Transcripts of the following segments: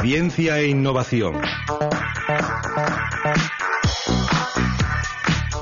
Ciencia e innovación.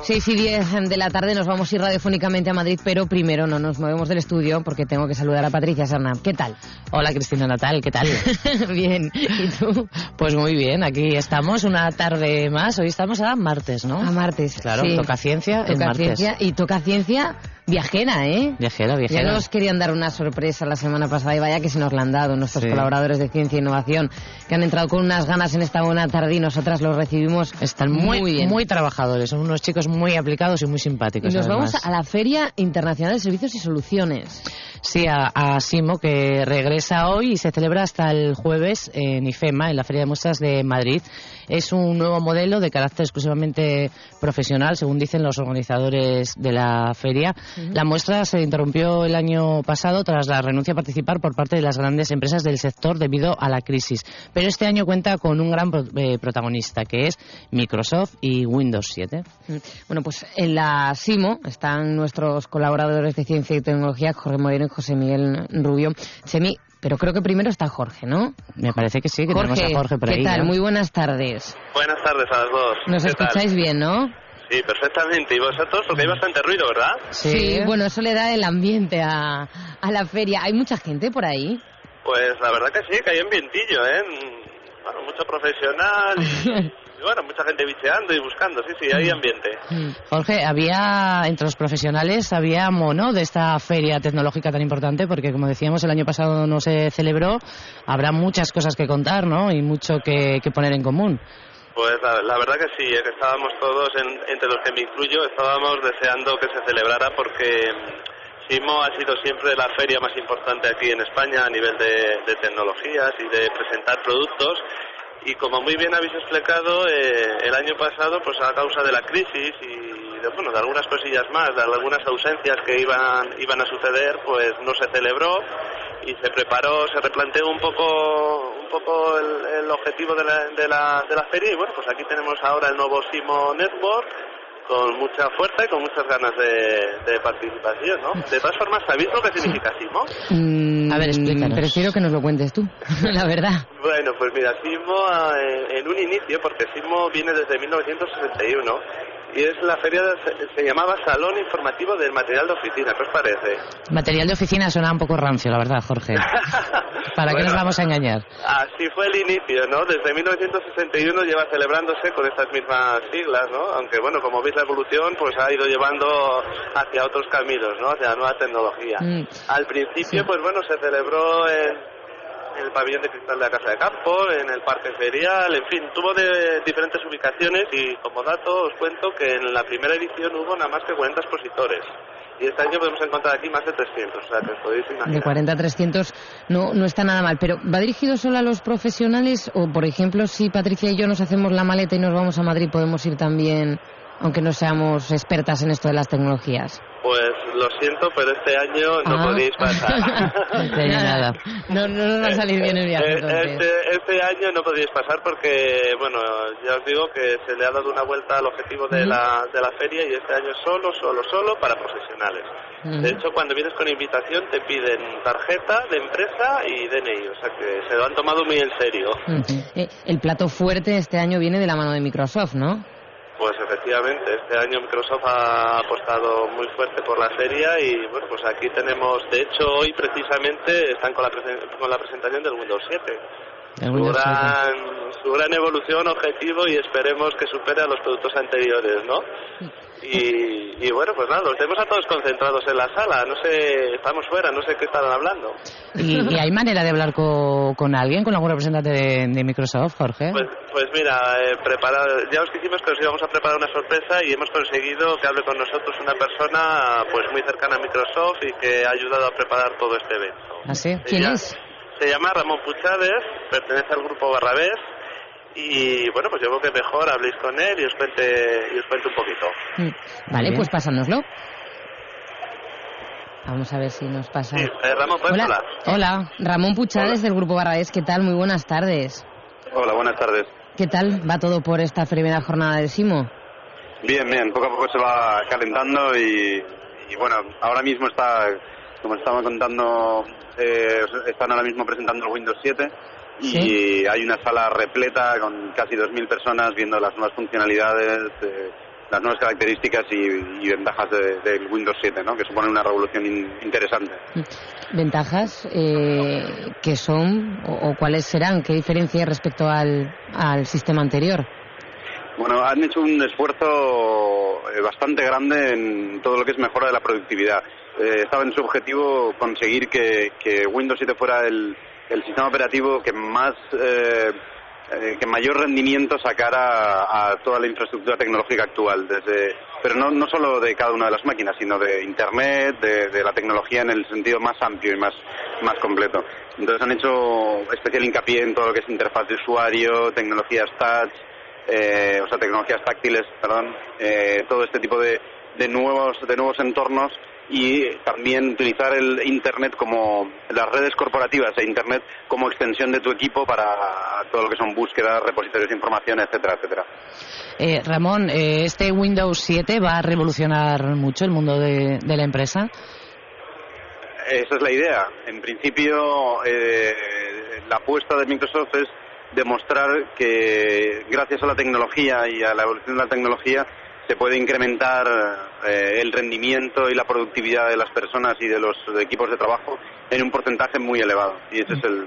6 y 10 de la tarde nos vamos a ir radiofónicamente a Madrid, pero primero no nos movemos del estudio porque tengo que saludar a Patricia Sarnap. ¿Qué tal? Hola Cristina Natal, ¿qué tal? bien, ¿y tú? Pues muy bien, aquí estamos una tarde más, hoy estamos a martes, ¿no? A martes, Claro, sí. toca ciencia en Toca martes. ciencia y toca ciencia viajera, ¿eh? Viajera, Ya viajera. nos querían dar una sorpresa la semana pasada y vaya que se nos la han dado nuestros Sí. colaboradores de Ciencia e Innovación que han entrado con unas ganas en esta buena tarde y nosotras los recibimos Están muy, bien. muy trabajadores, son unos chicos muy aplicados y muy y simpáticos. nos además. vamos a la Feria Internacional de Servicios y Soluciones. Sí, a, a Simo, que regresa hoy y se celebra hasta el jueves en IFEMA, en la Feria de Muestras de Madrid. Es un nuevo modelo de carácter exclusivamente profesional, según dicen los organizadores de la feria. La muestra se interrumpió el año pasado tras la renuncia a participar por parte de las grandes empresas del sector debido a la crisis. Pero este año cuenta con un gran pro- eh, protagonista, que es Microsoft y Windows 7. Mm. Bueno, pues en la SIMO están nuestros colaboradores de Ciencia y Tecnología, Jorge Moreno José Miguel Rubio. Chemi, pero creo que primero está Jorge, ¿no? Me parece que sí, que tenemos a Jorge por ¿qué ahí. tal? ya. Muy buenas tardes. Buenas tardes a las dos. ¿Nos ¿Qué escucháis tal? bien, no? Sí, perfectamente. ¿Y vosotros? Porque hay bastante ruido, ¿verdad? Sí. bueno, eso le da el ambiente a, a la feria. ¿Hay mucha gente por ahí? Pues la verdad que sí, que hay ambientillo, ¿eh? Mm, Bueno, mucho profesional y, bueno, mucha gente bicheando y buscando. Sí, sí, hay ambiente. Jorge, había entre los profesionales, había mono de esta feria tecnológica tan importante, porque como decíamos, el año pasado no se celebró, habrá muchas cosas que contar, ¿no? Y mucho que, que poner en común. Pues la, la verdad que sí, eh, que estábamos todos, en- entre los que me incluyo, estábamos deseando que se celebrara porque mm, SIMO ha sido siempre la feria más importante aquí en España a nivel de, de tecnologías y de presentar productos. Y como muy bien habéis explicado, eh, el año pasado, pues a causa de la crisis y de, bueno, de algunas cosillas más, de algunas ausencias que iban, iban a suceder, pues no se celebró y se preparó, se replanteó un poco, un poco el, el objetivo de la, de, la, de la feria. Y bueno, pues aquí tenemos ahora el nuevo Simo Network con mucha fuerza y con muchas ganas de, de participación, ¿no? De todas formas, ¿sabéis lo que significa Simo? Mm, A ver, explícanos. Prefiero que nos lo cuentes tú, la verdad. Bueno, pues mira, Simo eh, en un inicio, porque Simo viene desde 1961 y es la feria, de- se, llamaba Salón Informativo del Material de Oficina, ¿qué os parece? Material de oficina suena un poco rancio, la verdad, Jorge. ¿Para qué Bueno, nos vamos a engañar? Así fue el inicio, ¿no? Desde 1961 lleva celebrándose con estas mismas siglas, ¿no? Aunque, bueno, como veis la evolución, pues ha ido llevando hacia otros caminos, ¿no? Hacia la nueva tecnología. Mm. Al principio, pues bueno, se celebró en, en el pabellón de cristal de la Casa de Campo, en el Parque Ferial, en fin, tuvo de diferentes ubicaciones y como dato os cuento que en la primera edición hubo nada más que 40 expositores. Y este año podemos encontrar aquí más de 300, o sea que os podéis imaginar. De 40 a 300 no, no está nada mal. Pero ¿va dirigido solo a los profesionales? O, por ejemplo, si Patricia y yo nos hacemos la maleta y nos vamos a Madrid, podemos ir también, aunque no seamos expertas en esto de las tecnologías. Pues lo siento, pero este año no Ah. podéis pasar. No, no nos va a salir bien el viaje, Eh, entonces. Este, este año no podéis pasar porque, bueno, ya os digo que se le ha dado una vuelta al objetivo de, Ujú. la, de la feria y este año solo, solo, solo para profesionales. Ujú. De hecho, cuando vienes con invitación te piden tarjeta de empresa y DNI, o sea que se lo han tomado muy en serio. Mm. Eh, el plato fuerte este año viene de la mano de Microsoft, ¿no? Pues efectivamente, este año Microsoft ha apostado muy fuerte por la feria y bueno, pues aquí tenemos, de hecho hoy precisamente están con la, con la presentación del Windows 7. El Su Windows 7. gran, su gran evolución, objetivo y esperemos que supere a los productos anteriores, ¿no? Y, y bueno, pues nada, los tenemos a todos concentrados en la sala, no sé, estamos fuera, no sé qué estarán hablando. ¿Y, y hay manera de hablar co- con, alguien, con algún representante de, de Microsoft, Jorge? Pues, pues mira, eh, preparar, ya os dijimos que os íbamos a preparar una sorpresa y hemos conseguido que hable con nosotros una persona pues muy cercana a Microsoft y que ha ayudado a preparar todo este evento. ¿Ah, sí? ¿Quién es? Se llama Ramón Puchades, pertenece al grupo Barrabés y bueno, pues yo creo que mejor habléis con él y os cuente, y os cuente un poquito. Mm. Vale, pues pásanoslo. Vamos a ver si nos pasa. Sí, eh, Ramón, ¿puedes Hola. hablar? Hola, Ramón Puchades del Grupo Barraes. ¿Qué tal? Muy buenas tardes. Hola, buenas tardes. ¿Qué tal va todo por esta primera jornada de Simo? Bien, bien, poco a poco se va calentando y, y bueno, ahora mismo está como estaba contando, eh, están ahora mismo presentando el Windows 7 y hay una sala repleta con casi 2.000 personas viendo las nuevas funcionalidades, eh, las nuevas características y, ventajas del Windows 7, ¿no? que supone una revolución interesante. ¿Ventajas eh, que son o, cuáles serán? ¿Qué diferencia respecto al, al sistema anterior? Bueno, han hecho un esfuerzo eh, bastante grande en todo lo que es mejora de la productividad. Eh, estaba en su objetivo conseguir que, que Windows 7 fuera el, el sistema operativo que más eh, eh, que mayor rendimiento sacara a, toda la infraestructura tecnológica actual, desde, pero no, no solo de cada una de las máquinas, sino de Internet, de, la tecnología en el sentido más amplio y más, más completo. Entonces han hecho especial hincapié en todo lo que es interfaz de usuario, tecnologías touch, eh, o sea, tecnologías táctiles, perdón, eh, todo este tipo de, de nuevos, de nuevos entornos y también utilizar el Internet como las redes corporativas e Internet como extensión de tu equipo para todo lo que son búsquedas, repositorios de información, etcétera, etcétera. Eh, Ramón, eh, ¿este Windows 7 va a revolucionar mucho el mundo de, la empresa? Esa es la idea. En principio, eh, la apuesta de Microsoft es demostrar que gracias a la tecnología y a la evolución de la tecnología se puede incrementar eh, el rendimiento y la productividad de las personas y de los equipos de trabajo en un porcentaje muy elevado. Y ese es el,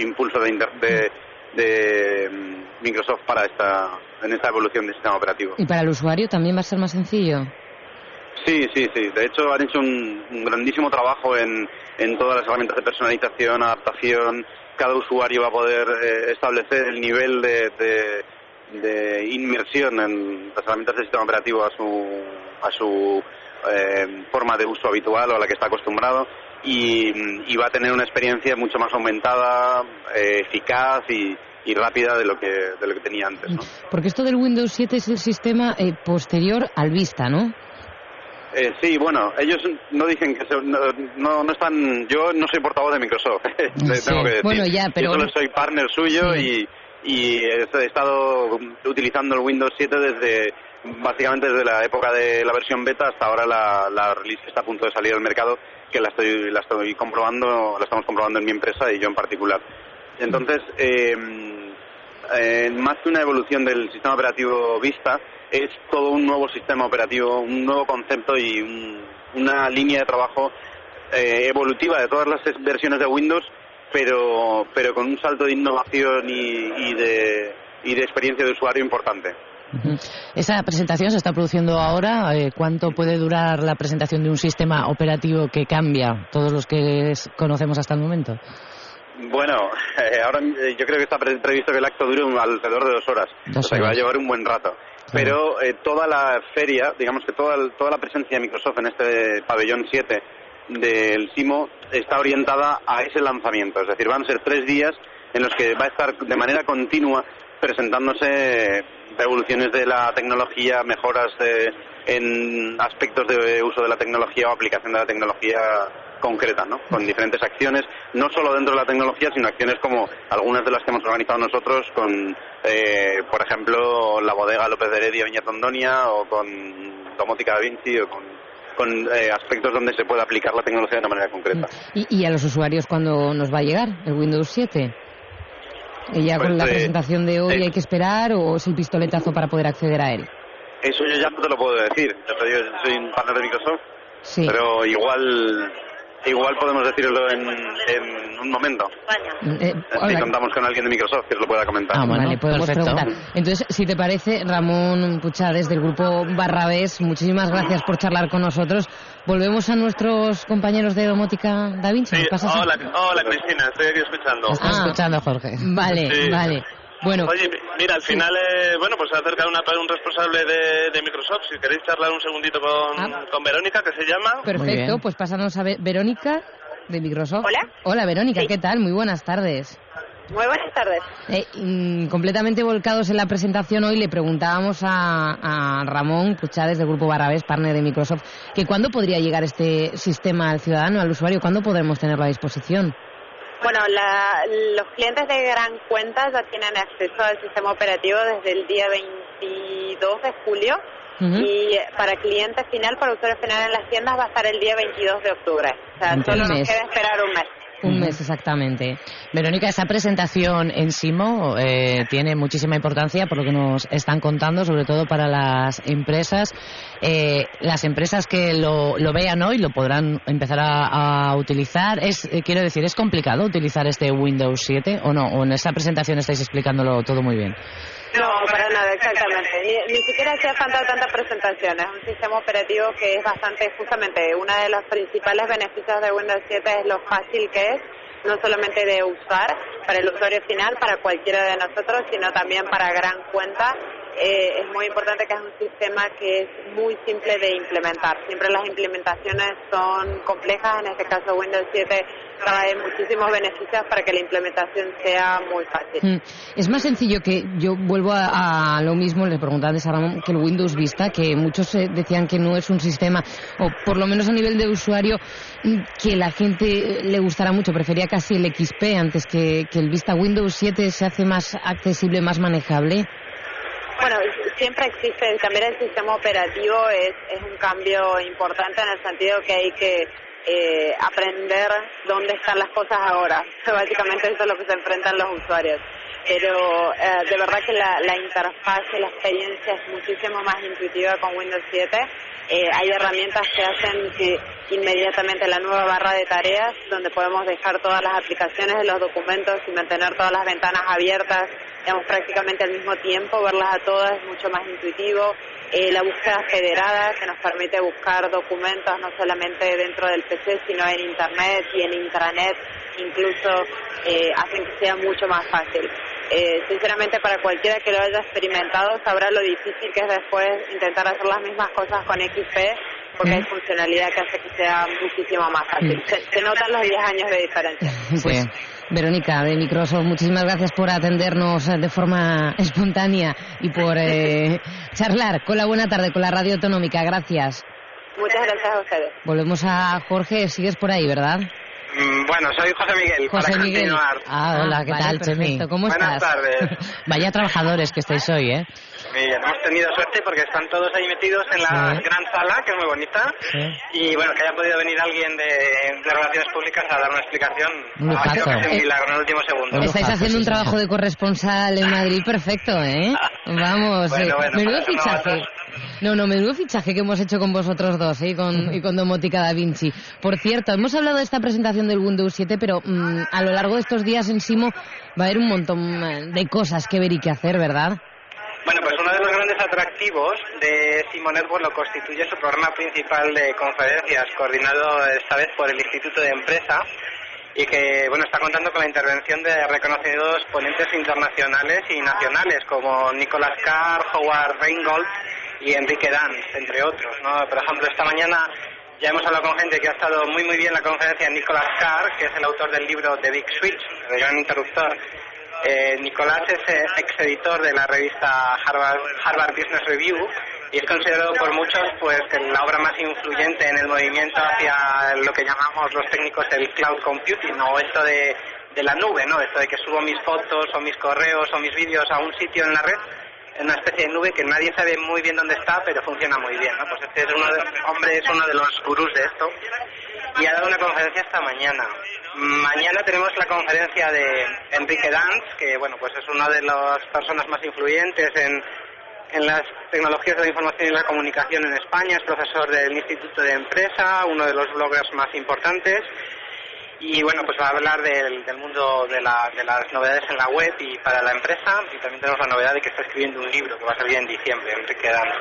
impulso de, de, mm, Microsoft para esta, en esta evolución del sistema operativo. ¿Y para el usuario también va a ser más sencillo? Sí, sí, sí. De hecho, han hecho un, grandísimo trabajo en, en todas las herramientas de personalización, adaptación. Cada usuario va a poder eh, establecer el nivel de de inmersión en las herramientas del sistema operativo a su, a su eh, forma de uso habitual o a la que está acostumbrado y, va a tener una experiencia mucho más aumentada, eh, eficaz y, rápida de lo que de lo que tenía antes. ¿no? Porque esto del Windows 7 es el sistema eh, posterior al Vista, ¿no? sí, bueno, ellos no dicen que no, no, están. Yo no soy portavoz de Microsoft. tengo que decir. Bueno, ya, pero. Yo solo soy partner suyo y, y he estado utilizando el Windows 7 desde básicamente desde la época de la versión beta hasta ahora la, la release está a punto de salir al mercado que la estoy la estoy comprobando la estamos comprobando en mi empresa y yo en particular. Entonces eh, más que una evolución del sistema operativo Vista es todo un nuevo sistema operativo un nuevo concepto y una línea de trabajo eh, evolutiva de todas las versiones de Windows pero, pero con un salto de innovación y, de, y de experiencia de usuario importante. Esa presentación se está produciendo ahora. Eh, ¿Cuánto puede durar la presentación de un sistema operativo que cambia todos los que conocemos hasta el momento? Bueno, eh, ahora eh, yo creo que está previsto que el acto dure alrededor de dos horas, o sea que va a llevar un buen rato. Pero toda la feria, digamos que toda, toda la presencia de Microsoft en este pabellón 7 del SIMO está orientada a ese lanzamiento. Es decir, van a ser tres días en los que va a estar de manera continua presentándose evoluciones de la tecnología, mejoras en aspectos de uso de la tecnología o aplicación de la tecnología concreta, ¿no? Con diferentes acciones, no solo dentro de la tecnología, sino acciones como algunas de las que hemos organizado nosotros con, eh, por ejemplo, la bodega López de Heredia Viña o con Domótica Da Vinci o con con eh, aspectos donde se pueda aplicar la tecnología de una manera concreta. ¿Y, a los usuarios cuándo nos va a llegar el Windows 7? ¿Y ya con la pues, eh, presentación de hoy hay que esperar o es el pistoletazo para poder acceder a él? Eso yo ya no te lo puedo decir. Yo soy un partner de Microsoft, sí. pero igual igual podemos decirlo en, en un momento. Eh, si contamos con alguien de Microsoft que os lo pueda comentar. Ah, vale, podemos preguntar. Entonces, si te parece, Ramón Puchades del grupo Barrabés, muchísimas gracias por charlar con nosotros. Volvemos a nuestros compañeros de domótica Da Vinci. hola, hola, Cristina, estoy aquí escuchando. Estás escuchando, Jorge. Vale, vale. Bueno, Oye, mira, al final, eh, bueno, pues se acerca una, un responsable de, Microsoft. Si queréis charlar un segundito con, ah. con Verónica, que se llama. Perfecto, pues pásanos a Verónica de Microsoft. Hola. Hola, Verónica, ¿qué tal? Muy buenas tardes. Muy buenas tardes. Eh, mm, completamente volcados en la presentación hoy, le preguntábamos a, a Ramón Puchades del Grupo Barrabés, partner de Microsoft, que cuándo podría llegar este sistema al ciudadano, al usuario, cuándo podremos tenerlo a disposición. Bueno, los clientes de gran cuenta ya tienen acceso al sistema operativo desde el día 22 de julio y para cliente final, para usuario final en las tiendas va a estar el día 22 de octubre. O sea, Entonces- solo nos queda esperar un mes. Un mes exactamente. Verónica, esa presentación en Simo eh, tiene muchísima importancia por lo que nos están contando, sobre todo para las empresas. Eh, las empresas que lo, lo vean hoy lo podrán empezar a, a utilizar. Es, eh, quiero decir, ¿es complicado utilizar este Windows 7 o no? ¿O en esa presentación estáis explicándolo todo muy bien? No, para nada, exactamente. Ni, ni siquiera hacía falta tanta presentación. Es un sistema operativo que es bastante, justamente, uno de los principales beneficios de Windows 7 es lo fácil que es, no solamente de usar para el usuario final, para cualquiera de nosotros, sino también para gran cuenta. Eh, es muy importante que es un sistema que es muy simple de implementar. Siempre las implementaciones son complejas, en este caso Windows 7 trae muchísimos beneficios para que la implementación sea muy fácil. Mm. Es más sencillo que yo vuelvo a, a lo mismo, le preguntaba a Ramón, que el Windows Vista, que muchos eh, decían que no es un sistema, o por lo menos a nivel de usuario, mm, que la gente eh, le gustará mucho. Prefería casi el XP antes que, que el Vista. Windows 7 se hace más accesible, más manejable. Bueno, siempre existe, cambiar el sistema operativo es, es un cambio importante en el sentido que hay que eh, aprender dónde están las cosas ahora. Básicamente eso es lo que se enfrentan los usuarios. Pero eh, de verdad que la, la interfaz la experiencia es muchísimo más intuitiva con Windows 7. Eh, hay herramientas que hacen que inmediatamente la nueva barra de tareas, donde podemos dejar todas las aplicaciones de los documentos y mantener todas las ventanas abiertas, digamos, prácticamente al mismo tiempo, verlas a todas es mucho más intuitivo. Eh, la búsqueda federada, que nos permite buscar documentos no solamente dentro del PC, sino en Internet y en intranet, incluso eh, hacen que sea mucho más fácil. Eh, sinceramente, para cualquiera que lo haya experimentado, sabrá lo difícil que es después intentar hacer las mismas cosas con XP, porque hay funcionalidad que hace que sea muchísimo más fácil. Se, se notan los 10 años de diferencia. Pues, Verónica, de Microsoft, muchísimas gracias por atendernos eh, de forma espontánea y por eh, charlar con la buena tarde, con la radio autonómica. Gracias. Muchas gracias a ustedes. Volvemos a Jorge, sigues por ahí, ¿verdad? Mm, Bueno, soy José Miguel, José para Miguel. continuar. Ah, hola, ¿qué vale, tal, Chemi? perfecto. ¿Cómo Buenas estás? tardes. Vaya trabajadores que estáis hoy, ¿eh? Muy bien, hemos tenido suerte porque están todos ahí metidos en la Sí. gran sala, que es muy bonita. Sí. Y bueno, que haya podido venir alguien de, de Relaciones Públicas a dar una explicación. Un ha sido lujazo. casi un milagro en el último segundo. Un Estáis lujazo, haciendo sí, un trabajo de corresponsal en Madrid perfecto, ¿eh? Vamos, Bueno, eh, bueno, menudo fichaje. No, no, menudo fichaje que hemos hecho con vosotros dos ¿eh? y, con, y con Domótica Da Vinci. Por cierto, hemos hablado de esta presentación del Windows 7, pero mm, a lo largo de estos días en Simo va a haber un montón eh, de cosas que ver y que hacer, ¿verdad? Bueno, pues uno de los grandes atractivos de Simo Network lo constituye su programa principal de conferencias, coordinado esta vez por el Instituto de Empresa, y que bueno está contando con la intervención de reconocidos ponentes internacionales y nacionales como Nicolas Carr, Howard Reingold y Enrique Danz, entre otros. ¿no? Por ejemplo, esta mañana ya hemos hablado con gente que ha estado muy muy bien en la conferencia de Nicolas Carr, que es el autor del libro The Big Switch, el gran interruptor. Eh, Nicolás es eh, ex-editor de la revista Harvard, Harvard Business Review y es considerado por muchos pues la obra más influyente en el movimiento hacia lo que llamamos los técnicos el cloud computing o esto de, de la nube, ¿no? Esto de que subo mis fotos o mis correos o mis vídeos a un sitio en la red en una especie de nube que nadie sabe muy bien dónde está, pero funciona muy bien, ¿no? Pues este es uno de, hombre es uno de los gurús de esto y ha dado una conferencia esta mañana. Mañana tenemos la conferencia de Enrique Danz, que bueno, pues es una de las personas más influyentes en, en las tecnologías de la información y la comunicación en España, es profesor del Instituto de Empresa, uno de los bloggers más importantes. Y bueno, pues va a hablar del, del mundo de, la- de las novedades en la web y para la empresa. Y también tenemos la novedad de que está escribiendo un libro que va a salir en diciembre, Enrique Danz.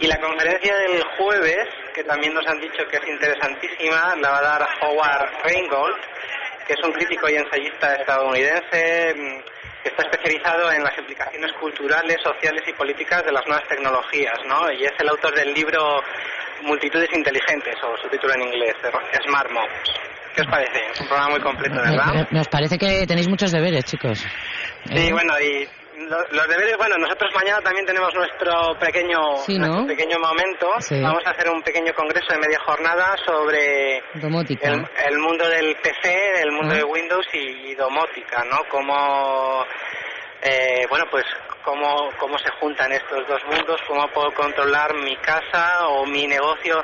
Y la conferencia del jueves, que también nos han dicho que es interesantísima, la va a dar Howard Reingold, que es un crítico y ensayista estadounidense mm, que está especializado en las implicaciones culturales, sociales y políticas de las nuevas tecnologías, ¿no? Y es el autor del libro Multitudes Inteligentes, o su título en inglés, Smart Mobs. ¿Qué os parece? Es un programa muy completo, ¿verdad? Nos parece que tenéis muchos deberes, chicos. Sí, ¿Eh? bueno, y lo- los deberes, bueno, nosotros mañana también tenemos nuestro pequeño, Sí, ¿no? nuestro pequeño momento. Sí. Vamos a hacer un pequeño congreso de media jornada sobre Domótica. el, el mundo del PC, el mundo Ah. de Windows y, y domótica, ¿no? Cómo, eh, bueno, pues cómo, cómo se juntan estos dos mundos, cómo puedo controlar mi casa o mi negocio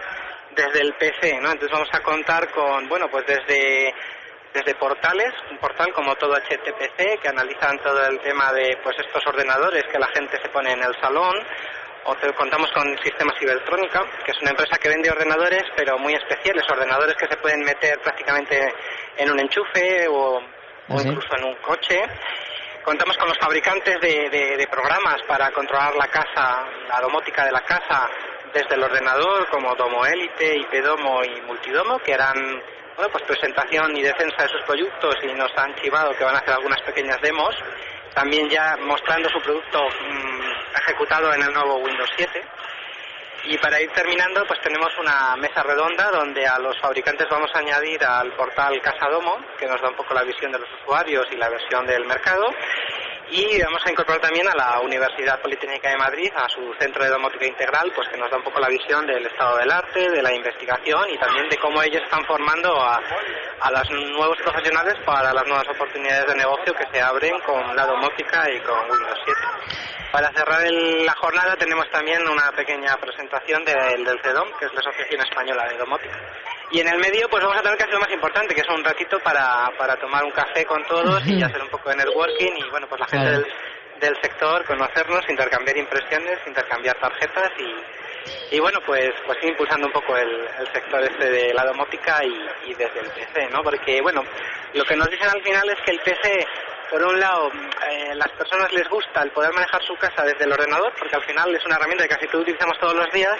desde el PC, ¿no? Entonces vamos a contar con, bueno, pues desde desde portales, un portal como todo HTPC que analizan todo el tema de pues estos ordenadores que la gente se pone en el salón, o contamos con Sistemas Cibertrónica, que es una empresa que vende ordenadores, pero muy especiales, ordenadores que se pueden meter prácticamente en un enchufe o, ¿Ah, incluso en un coche. Contamos con los fabricantes de, de, programas para controlar la casa, la domótica de la casa, desde el ordenador, como Domo Elite, IPDomo y Multidomo, que harán bueno, pues presentación y defensa de sus productos y nos han chivado que van a hacer algunas pequeñas demos también ya mostrando su producto mm, ejecutado en el nuevo Windows 7. Y para ir terminando, pues tenemos una mesa redonda donde a los fabricantes vamos a añadir al portal Casadomo, que nos da un poco la visión de los usuarios y la versión del mercado, y vamos a incorporar también a la Universidad Politécnica de Madrid, a su centro de domótica integral, pues que nos da un poco la visión del estado del arte, de la investigación y también de cómo ellos están formando a, a los nuevos profesionales para las nuevas oportunidades de negocio que se abren con la domótica y con Windows 7. Para cerrar la jornada tenemos también una pequeña presentación del, del CEDOM, que es la Asociación Española de Domótica. Y en el medio pues vamos a tener que hacer lo más importante, que es un ratito para, para tomar un café con todos y hacer un poco de networking y bueno, pues la gente del, del sector, conocernos, intercambiar impresiones, intercambiar tarjetas y, y bueno, pues, pues ir impulsando un poco el, el sector este de la domótica y, y, desde el PC, ¿no? Porque bueno, lo que nos dicen al final es que el PC por un lado, eh, las personas les gusta el poder manejar su casa desde el ordenador, porque al final es una herramienta que casi todos utilizamos todos los días,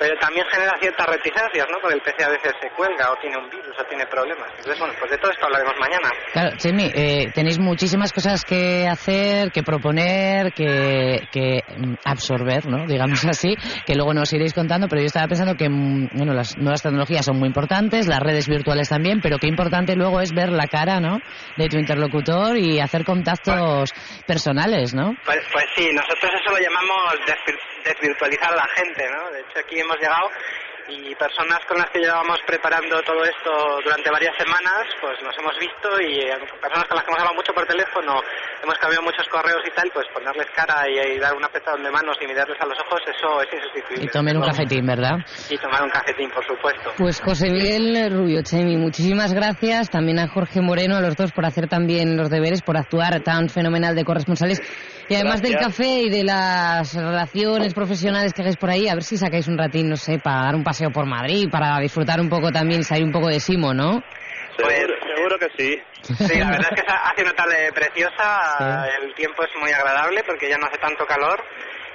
pero también genera ciertas reticencias, ¿no? Porque el PC a veces se cuelga o tiene un virus o tiene problemas. Entonces, bueno, pues de todo esto hablaremos mañana. Claro, Chemi, eh, tenéis muchísimas cosas que hacer, que proponer, que, que mm, absorber, ¿no? Digamos así, que luego nos iréis contando, pero yo estaba pensando que, mm, bueno, las nuevas tecnologías son muy importantes, las redes virtuales también, pero qué importante luego es ver la cara, ¿no? De tu interlocutor y hacer contactos personales, ¿no? Pues, pues sí, nosotros eso lo llamamos desvirtualizar a la gente, ¿no? De hecho, aquí hemos llegado y personas con las que llevábamos preparando todo esto durante varias semanas, pues nos hemos visto y eh, personas con las que hemos hablado mucho por teléfono, hemos cambiado muchos correos y tal, pues ponerles cara y, dar un apretón de manos y mirarles a los ojos, eso es insustituible. Y tomar un cafetín, ¿verdad? Y tomar un cafetín, por supuesto. Pues José Miguel Rubio Chemi, muchísimas gracias. También a Jorge Moreno, a los dos por hacer también los deberes, por actuar tan fenomenal de corresponsales. Y además del café y de las relaciones profesionales que hagáis por ahí, a ver si sacáis un ratín, no sé, para dar un paseo por Madrid, para disfrutar un poco también, salir un poco de Simo, ¿no? Pues, seguro que sí. Sí, la verdad es que hace una tarde preciosa, el tiempo es muy agradable porque ya no hace tanto calor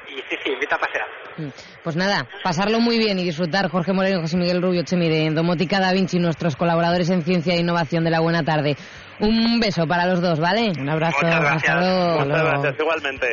y sí, sí, invita a pasear. Mm. Pues nada, pasarlo muy bien y disfrutar Jorge Moreno, José Miguel Rubio Chemi de Domótica Da Vinci, nuestros colaboradores en ciencia e innovación de la buena tarde. Un beso para los dos, ¿vale? Un abrazo. Muchas gracias. Hasta luego. Muchas gracias, igualmente.